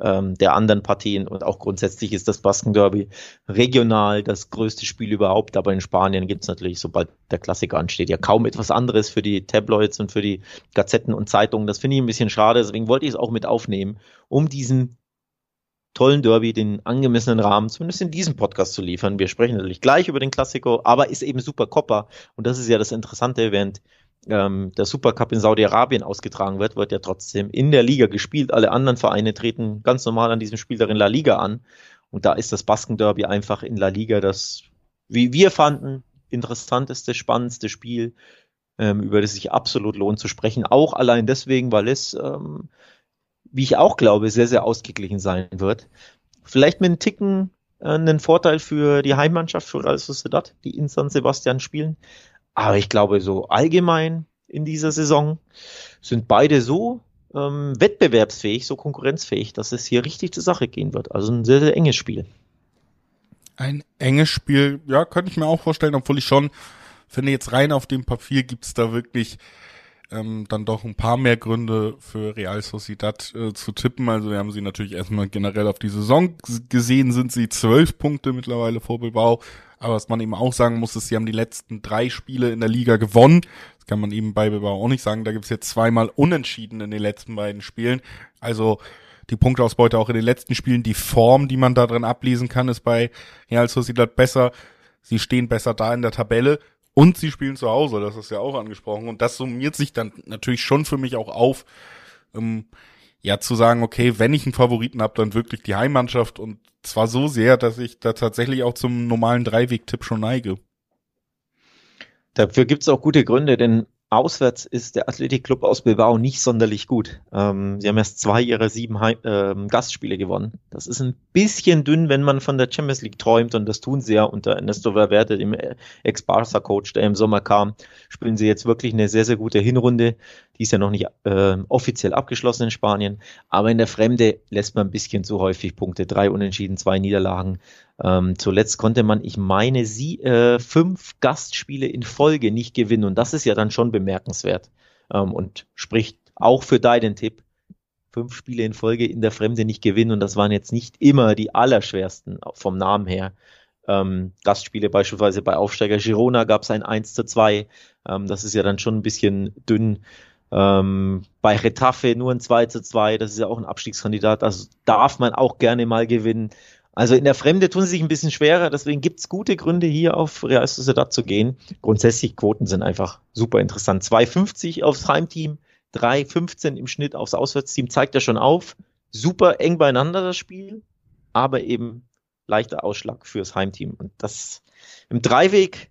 ähm, der anderen Partien und auch grundsätzlich ist das Basken-Derby regional das größte Spiel überhaupt, aber in Spanien gibt es natürlich, sobald der Klassiker ansteht, ja kaum etwas anderes für die Tabloids und für die Gazetten und Zeitungen. Das finde ich ein bisschen schade, deswegen wollte ich es auch mit aufnehmen, um diesen tollen Derby den angemessenen Rahmen, zumindest in diesem Podcast zu liefern. Wir sprechen natürlich gleich über den Klassiker, aber ist eben super Copper und das ist ja das Interessante, während ähm, der Supercup in Saudi-Arabien ausgetragen wird, wird ja trotzdem in der Liga gespielt. Alle anderen Vereine treten ganz normal an diesem Spiel in La Liga an. Und da ist das Basken-Derby einfach in La Liga das, wie wir fanden, interessanteste, spannendste Spiel, ähm, über das sich absolut lohnt zu sprechen. Auch allein deswegen, weil es, ähm, wie ich auch glaube, sehr, sehr ausgeglichen sein wird. Vielleicht mit einem Ticken äh, einen Vorteil für die Heimmannschaft, für Real Sociedad, die in San Sebastian spielen. Aber ich glaube, so allgemein in dieser Saison sind beide so ähm, wettbewerbsfähig, so konkurrenzfähig, dass es hier richtig zur Sache gehen wird. Also ein sehr, sehr enges Spiel. Ein enges Spiel, ja, könnte ich mir auch vorstellen, obwohl ich schon finde, jetzt rein auf dem Papier gibt's da wirklich ähm, dann doch ein paar mehr Gründe für Real Sociedad äh, zu tippen. Also wir haben sie natürlich erstmal generell auf die Saison gesehen, sind sie zwölf Punkte mittlerweile vor Bilbao aber was man eben auch sagen muss, ist, sie haben die letzten drei Spiele in der Liga gewonnen. Das kann man eben bei Bilbao auch nicht sagen. Da gibt's jetzt zweimal Unentschieden in den letzten beiden Spielen. Also die Punkteausbeute auch in den letzten Spielen. Die Form, die man da drin ablesen kann, ist bei Real Sociedad besser. Sie stehen besser da in der Tabelle und sie spielen zu Hause. Das ist ja auch angesprochen. Und das summiert sich dann natürlich schon für mich auch auf. Ähm, ja, zu sagen, okay, wenn ich einen Favoriten habe, dann wirklich die Heimmannschaft und zwar so sehr, dass ich da tatsächlich auch zum normalen Dreiweg-Tipp schon neige. Dafür gibt es auch gute Gründe, denn auswärts ist der Athletikclub aus Bilbao nicht sonderlich gut. Ähm, sie haben erst zwei ihrer sieben Heim ähm, Gastspiele gewonnen. Das ist ein bisschen dünn, wenn man von der Champions League träumt und das tun sie ja unter Ernesto Valverde, dem Ex-Barca-Coach, der im Sommer kam. Spielen sie jetzt wirklich eine sehr, sehr gute Hinrunde. Die ist ja noch nicht äh, offiziell abgeschlossen in Spanien, aber in der Fremde lässt man ein bisschen zu häufig Punkte. Drei Unentschieden, zwei Niederlagen. Ähm, zuletzt konnte man, ich meine, sie äh, fünf Gastspiele in Folge nicht gewinnen und das ist ja dann schon bemerkenswert ähm, und spricht auch für deinen Tipp. Fünf Spiele in Folge in der Fremde nicht gewinnen und das waren jetzt nicht immer die allerschwersten vom Namen her. Ähm, Gastspiele beispielsweise bei Aufsteiger Girona gab es ein 1 zu 2. Ähm, das ist ja dann schon ein bisschen dünn. Ähm, bei Retafe nur ein 2 zu 2, das ist ja auch ein Abstiegskandidat, das darf man auch gerne mal gewinnen. Also in der Fremde tun sie sich ein bisschen schwerer, deswegen gibt es gute Gründe hier auf Real Sociedad zu gehen. Grundsätzlich Quoten sind einfach super interessant. 2,50 aufs Heimteam, 3,15 im Schnitt aufs Auswärtsteam, zeigt ja schon auf. Super eng beieinander das Spiel, aber eben leichter Ausschlag fürs Heimteam. Und das im Dreiweg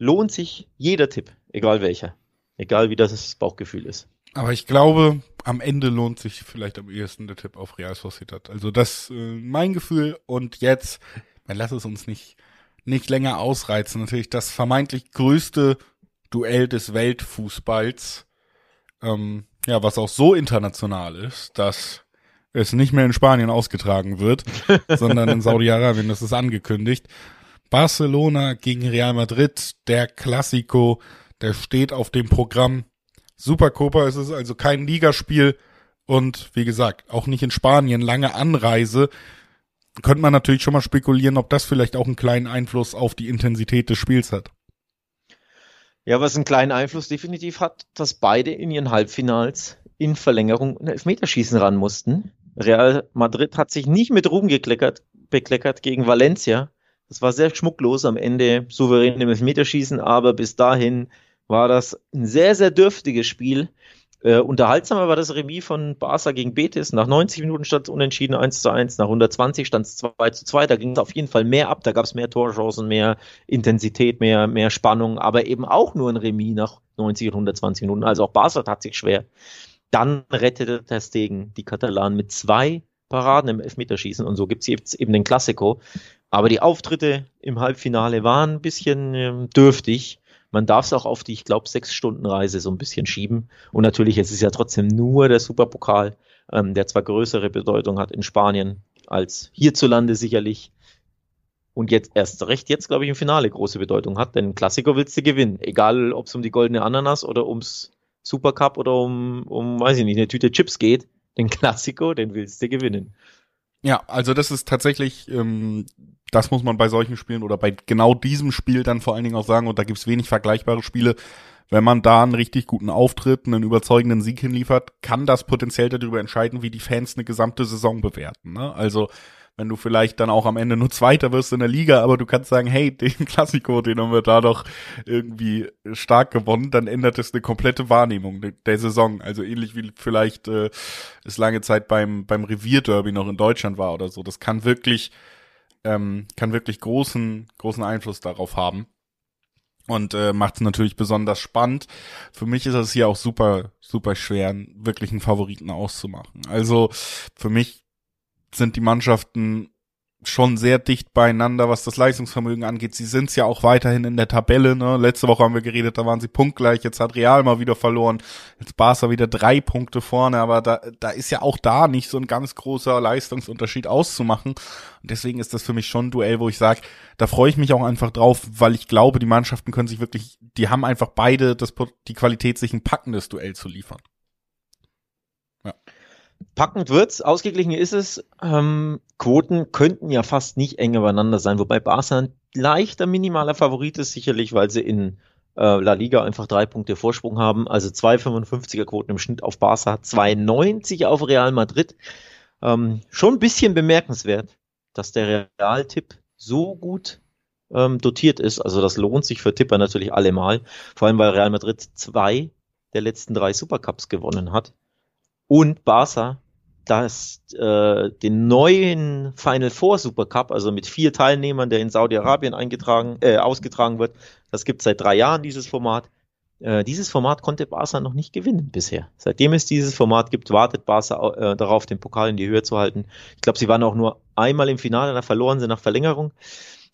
lohnt sich jeder Tipp, egal welcher. Egal wie das Bauchgefühl ist. Aber ich glaube, am Ende lohnt sich vielleicht am ehesten der Tipp auf Real Sociedad. Also das äh, mein Gefühl und jetzt, man lass es uns nicht nicht länger ausreizen. Natürlich das vermeintlich größte Duell des Weltfußballs, ähm, ja, was auch so international ist, dass es nicht mehr in Spanien ausgetragen wird, sondern in Saudi-Arabien. Das ist angekündigt. Barcelona gegen Real Madrid, der Klassiko der steht auf dem Programm. Supercopa ist es also kein Ligaspiel und wie gesagt, auch nicht in Spanien, lange Anreise. Könnte man natürlich schon mal spekulieren, ob das vielleicht auch einen kleinen Einfluss auf die Intensität des Spiels hat. Ja, was einen kleinen Einfluss definitiv hat, dass beide in ihren Halbfinals in Verlängerung ein Elfmeterschießen ran mussten. Real Madrid hat sich nicht mit Ruhm gekleckert, bekleckert gegen Valencia, Das war sehr schmucklos am Ende, souverän im Elfmeterschießen, aber bis dahin war das ein sehr, sehr dürftiges Spiel. Äh, unterhaltsamer war das Remis von Barca gegen Betis. Nach 90 Minuten stand es unentschieden 1 zu 1, nach 120 stand es 2 zu 2. Da ging es auf jeden Fall mehr ab, da gab es mehr Torchancen, mehr Intensität, mehr, mehr Spannung, aber eben auch nur ein Remis nach 90 und 120 Minuten. Also auch Barca tat sich schwer. Dann rettete der Stegen die Katalanen mit zwei Paraden im Elfmeterschießen und so gibt es jetzt eben den Klassiko. Aber die Auftritte im Halbfinale waren ein bisschen ähm, dürftig. Man darf es auch auf die, ich glaube, sechs Stunden Reise so ein bisschen schieben. Und natürlich, es ist ja trotzdem nur der Superpokal, ähm, der zwar größere Bedeutung hat in Spanien als hierzulande sicherlich. Und jetzt erst recht jetzt, glaube ich, im Finale große Bedeutung hat, denn Klassiker willst du gewinnen. Egal, ob es um die goldene Ananas oder ums Supercup oder um, um, weiß ich nicht, eine Tüte Chips geht. Den Klassiko, den willst du gewinnen. Ja, also das ist tatsächlich ähm, das muss man bei solchen Spielen oder bei genau diesem Spiel dann vor allen Dingen auch sagen, und da gibt's wenig vergleichbare Spiele, wenn man da einen richtig guten Auftritt, einen überzeugenden Sieg hinliefert, kann das potenziell darüber entscheiden, wie die Fans eine gesamte Saison bewerten. Ne? Also wenn du vielleicht dann auch am Ende nur Zweiter wirst in der Liga, aber du kannst sagen, hey, den Klassiko, den haben wir da doch irgendwie stark gewonnen, dann ändert es eine komplette Wahrnehmung der Saison. Also ähnlich wie vielleicht äh, es lange Zeit beim, beim Revierderby noch in Deutschland war oder so. Das kann wirklich ähm, kann wirklich großen, großen Einfluss darauf haben. Und äh, macht es natürlich besonders spannend. Für mich ist es hier auch super, super schwer, wirklich einen Favoriten auszumachen. Also für mich sind die Mannschaften schon sehr dicht beieinander, was das Leistungsvermögen angeht. Sie sind ja auch weiterhin in der Tabelle. Ne? Letzte Woche haben wir geredet, da waren sie punktgleich. Jetzt hat Real mal wieder verloren. Jetzt Barca wieder drei Punkte vorne. Aber da, da ist ja auch da nicht so ein ganz großer Leistungsunterschied auszumachen. Und deswegen ist das für mich schon ein Duell, wo ich sage, da freue ich mich auch einfach drauf, weil ich glaube, die Mannschaften können sich wirklich, die haben einfach beide das, die Qualität, sich ein packendes Duell zu liefern. Packend wird's, ausgeglichen ist es. Ähm, Quoten könnten ja fast nicht eng übereinander sein, wobei Barca ein leichter minimaler Favorit ist, sicherlich, weil sie in äh, La Liga einfach drei Punkte Vorsprung haben. Also 2,55er Quoten im Schnitt auf Barca, 2,90 auf Real Madrid. Ähm, schon ein bisschen bemerkenswert, dass der Real-Tipp so gut ähm, dotiert ist. Also das lohnt sich für Tipper natürlich allemal. Vor allem, weil Real Madrid zwei der letzten drei Supercups gewonnen hat und Barca das äh, den neuen Final Four Super Cup, also mit vier Teilnehmern, der in Saudi-Arabien eingetragen, äh, ausgetragen wird. Das gibt seit drei Jahren dieses Format. Äh, dieses Format konnte Barca noch nicht gewinnen bisher. Seitdem es dieses Format gibt, wartet Barca äh, darauf, den Pokal in die Höhe zu halten. Ich glaube, sie waren auch nur einmal im Finale, da verloren sie nach Verlängerung.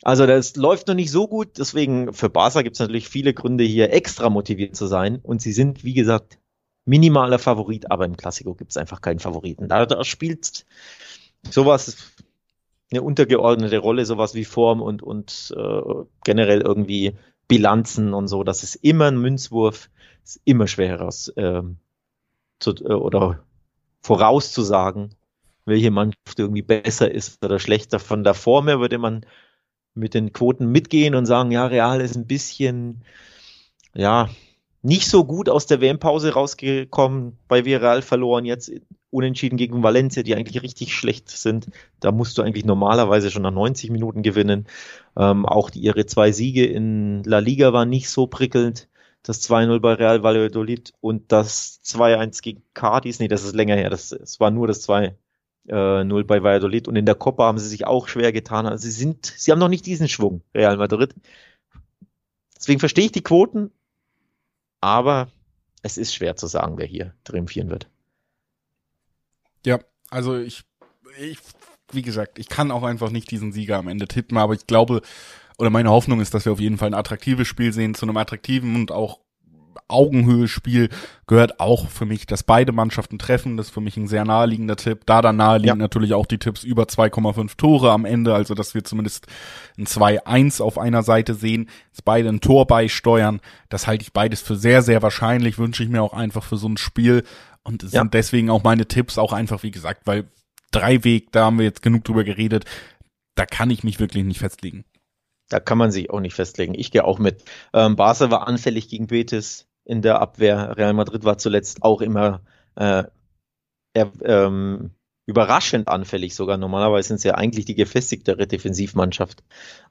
Also das läuft noch nicht so gut, deswegen für Barca gibt es natürlich viele Gründe hier extra motiviert zu sein und sie sind, wie gesagt, minimaler Favorit, aber im Klassiko gibt es einfach keinen Favoriten. Da, da spielt sowas eine untergeordnete Rolle, sowas wie Form und, und äh, generell irgendwie Bilanzen und so. Das ist immer ein Münzwurf, ist immer schwer heraus äh, zu, äh, oder vorauszusagen, welche Mannschaft irgendwie besser ist oder schlechter. Von der Form her würde man mit den Quoten mitgehen und sagen, ja, Real ist ein bisschen, ja, nicht so gut aus der WM-Pause rausgekommen, bei Viral verloren, jetzt unentschieden gegen Valencia, die eigentlich richtig schlecht sind. Da musst du eigentlich normalerweise schon nach 90 Minuten gewinnen. Ähm, auch die, ihre zwei Siege in La Liga waren nicht so prickelnd. Das 2-0 bei Real Valladolid und das 2-1 gegen Cadiz, nee, das ist länger her, das, es war nur das 2-0 bei Valladolid und in der Copa haben sie sich auch schwer getan. Also sie sind, sie haben noch nicht diesen Schwung, Real Madrid. Deswegen verstehe ich die Quoten, aber es ist schwer zu sagen, wer hier triumphieren wird. Ja, also ich, ich, wie gesagt, ich kann auch einfach nicht diesen Sieger am Ende tippen, aber ich glaube, oder meine Hoffnung ist, dass wir auf jeden Fall ein attraktives Spiel sehen, zu einem attraktiven und auch Augenhöhe-Spiel gehört auch für mich, dass beide Mannschaften treffen. Das ist für mich ein sehr naheliegender Tipp. Da dann naheliegen ja. natürlich auch die Tipps über 2,5 Tore am Ende, also dass wir zumindest ein 2-1 auf einer Seite sehen, dass beide ein Tor beisteuern. Das halte ich beides für sehr, sehr wahrscheinlich, wünsche ich mir auch einfach für so ein Spiel. Und es ja. sind deswegen auch meine Tipps auch einfach, wie gesagt, weil Dreiweg, da haben wir jetzt genug drüber geredet, da kann ich mich wirklich nicht festlegen. Da kann man sich auch nicht festlegen. Ich gehe auch mit. Ähm, Barca war anfällig gegen Betis in der Abwehr. Real Madrid war zuletzt auch immer äh, er, ähm, überraschend anfällig sogar. Normalerweise sind sie ja eigentlich die gefestigtere Defensivmannschaft.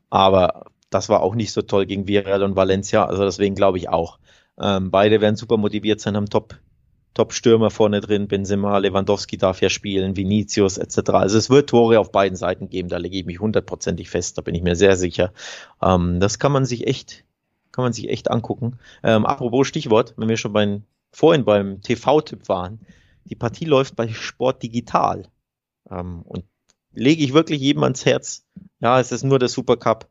Aber das war auch nicht so toll gegen Villarreal und Valencia. Also deswegen glaube ich auch. Ähm, beide werden super motiviert sein, haben Top, Top-Stürmer vorne drin. Benzema, Lewandowski darf ja spielen, Vinicius etc. Also es wird Tore auf beiden Seiten geben. Da lege ich mich hundertprozentig fest. Da bin ich mir sehr sicher. Ähm, das kann man sich echt, kann man sich echt angucken. Ähm, apropos Stichwort, wenn wir schon beim, vorhin beim TV-Tipp waren die Partie läuft bei Sport Digital. Ähm, und lege ich wirklich jedem ans Herz. Ja, es ist nur der Supercup.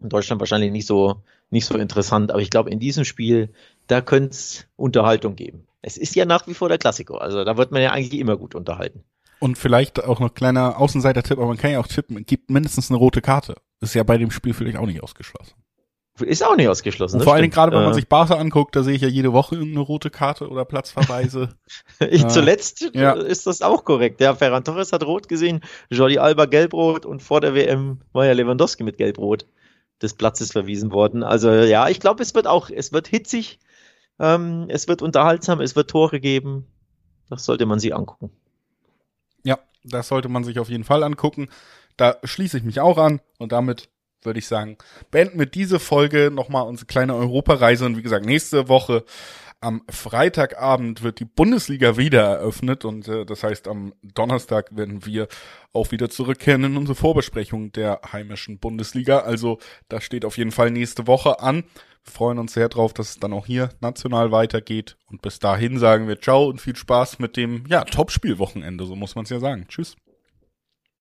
In Deutschland wahrscheinlich nicht so, nicht so interessant, aber ich glaube, in diesem Spiel, da könnte es Unterhaltung geben. Es ist ja nach wie vor der Klassiker, also da wird man ja eigentlich immer gut unterhalten. Und vielleicht auch noch kleiner Außenseiter-Tipp, aber man kann ja auch tippen, gibt mindestens eine rote Karte. Ist ja bei dem Spiel vielleicht auch nicht ausgeschlossen. Ist auch nicht ausgeschlossen. vor allen Dingen gerade, wenn man äh, sich Barca anguckt, da sehe ich ja jede Woche irgendeine rote Karte oder Platzverweise. ich, äh, zuletzt ja. ist das auch korrekt. Der Ferran Torres hat rot gesehen, Jordi Alba gelbrot und vor der WM war ja Lewandowski mit gelbrot des Platzes verwiesen worden. Also ja, ich glaube, es wird auch, es wird hitzig, ähm, es wird unterhaltsam, es wird Tore geben. Das sollte man sich angucken. Ja, das sollte man sich auf jeden Fall angucken. Da schließe ich mich auch an und damit würde ich sagen, beenden wir diese Folge nochmal unsere kleine Europareise und wie gesagt, nächste Woche am Freitagabend wird die Bundesliga wieder eröffnet und äh, das heißt, am Donnerstag werden wir auch wieder zurückkehren in unsere Vorbesprechung der heimischen Bundesliga. Also das steht auf jeden Fall nächste Woche an. Wir freuen uns sehr drauf, dass es dann auch hier national weitergeht. Und bis dahin sagen wir Ciao und viel Spaß mit dem ja, Top-Spielwochenende, so muss man es ja sagen. Tschüss.